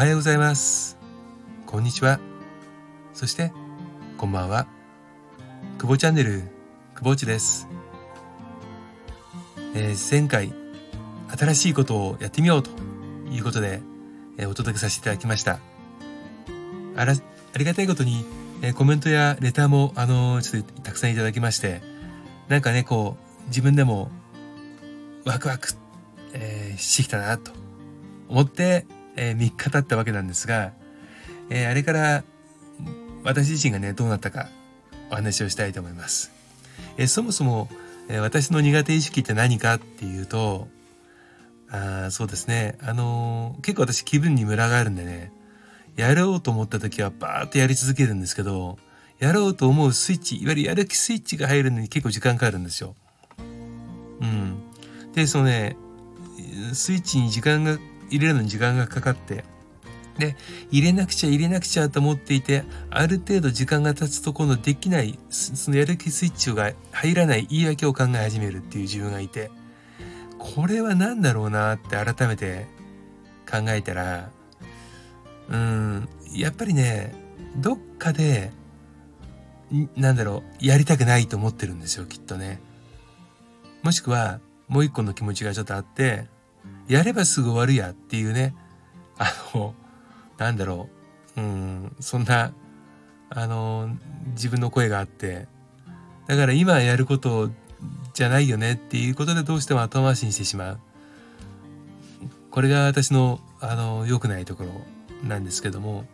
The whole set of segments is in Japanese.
はようございます。こんにちは。そして、こんばんは。久保チャンネル、久保内です。えー前回、新しいことをやってみようということで、えーお届けさせていただきました。あら、ありがたいことに、えーコメントやレターも、あのーちょっとたくさんいただきまして、なんかね、こう、自分でも、ワクワク、えーしてきたな、と思って、え3日経ったわけなんですが、えーあれから、私自身がね、どうなったか、お話をしたいと思います。えーそもそも、え私の苦手意識って何かっていうと、あそうですね、あの結構私気分にムラがあるんでね、やろうと思った時はバーッとやり続けるんですけど、やろうと思うスイッチ、いわゆるやる気スイッチが入るのに結構時間かかるんですよ。うん。で、そのね、スイッチに時間が、入れるのに時間がかかって、で、入れなくちゃ入れなくちゃと思っていて、ある程度時間が経つと今度できない、そのやる気スイッチが入らない言い訳を考え始めるっていう自分がいて、これは何だろうなって改めて考えたら、うん、やっぱりね、どっかで、んなんだろう、やりたくないと思ってるんですよ、きっとね。もしくは、もう一個の気持ちがちょっとあって、やればすぐ終わるやっていうね、あの、なんだろう、うん、そんな、あの、自分の声があって、だから今やることじゃないよねっていうことでどうしても後回しにしてしまう。これが私の、あの、良くないところなんですけども、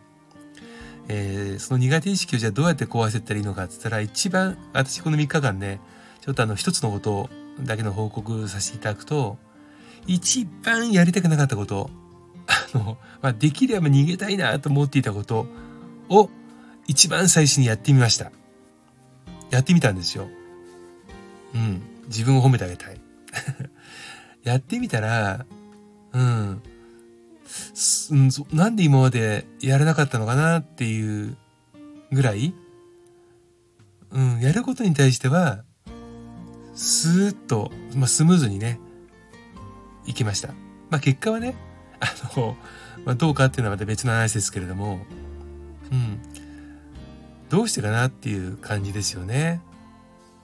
えーその苦手意識をじゃあどうやって壊せたらいいのかって言ったら一番私この3日間ねちょっとあの一つのことだけの報告させていただくと一番やりたくなかったことあの、まあ、できれば逃げたいなと思っていたことを一番最初にやってみました。やってみたんですよ。うん。自分を褒めてあげたい。やってみたらうん、なんで今までやらなかったのかなっていうぐらい、うん、やることに対しては、スーッと、まあ、スムーズにね、いきました。まあ、結果はね、あの、まあ、どうかっていうのはまた別の話ですけれども、うん、どうしてかなっていう感じですよね。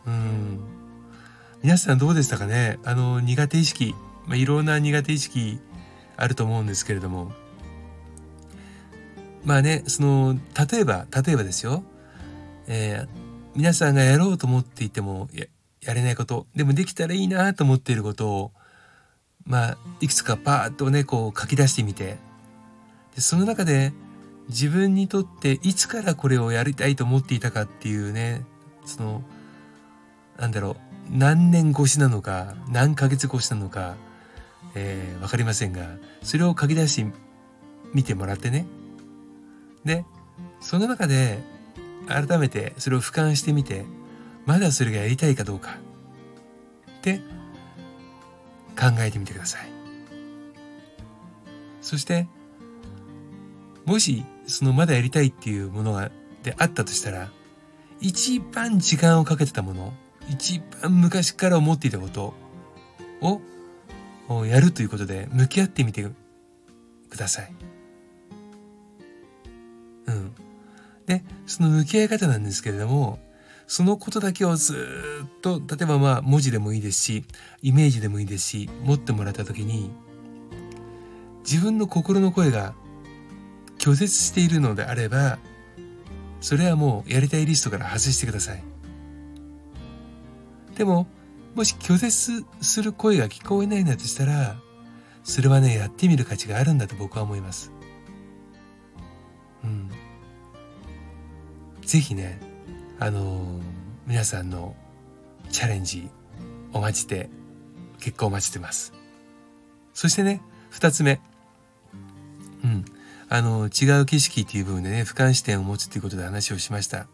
うん。皆さんどうでしたかね？あの、苦手意識、まあ、いろんな苦手意識、あると思うんですけれどもまあねその例えば例えばですよ、えー皆さんがやろうと思っていてもややれないことでもできたらいいなと思っていることをまあいくつかパーッとねこう書き出してみてでその中で自分にとっていつからこれをやりたいと思っていたかっていうねそのなんだろう何年越しなのか何ヶ月越しなのかえーわかりませんが、それを書き出してみてもらってね。で、その中で改めてそれを俯瞰してみて、まだそれがやりたいかどうかって考えてみてください。そして、もしそのまだやりたいっていうものがであったとしたら、一番時間をかけてたもの、一番昔から思っていたことををやるということで向き合ってみてください。うん。で、その向き合い方なんですけれども、そのことだけをずっと、例えばまあ文字でもいいですし、イメージでもいいですし、持ってもらった時に、自分の心の声が拒絶しているのであれば、それはもうやりたいリストから外してください。でも、もし拒絶する声が聞こえないんだとしたら、それはね、やってみる価値があるんだと僕は思います。うん。ぜひね、あの皆さんのチャレンジお待ちて、結果お待ちてます。そしてね、二つ目。うん。あの、違う景色っていう部分でね、俯瞰視点を持つっていうことで話をしました。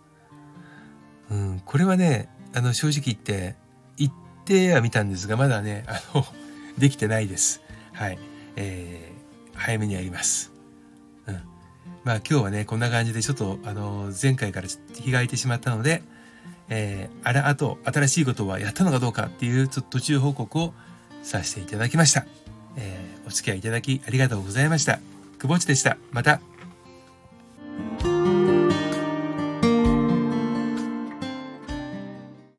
うん、これはね、あの、正直言って、言ってはみたんですが、まだね、あの、できてないです。はい。えー、早めにやります。まあ今日はね、こんな感じでちょっと、あの、前回からちょっと日が空いてしまったので、えー、あれ、あと、新しいことはやったのかどうかっていう、ちょっと途中報告をさせていただきました。えー、お付き合いいただきありがとうございました。くぼちでした。また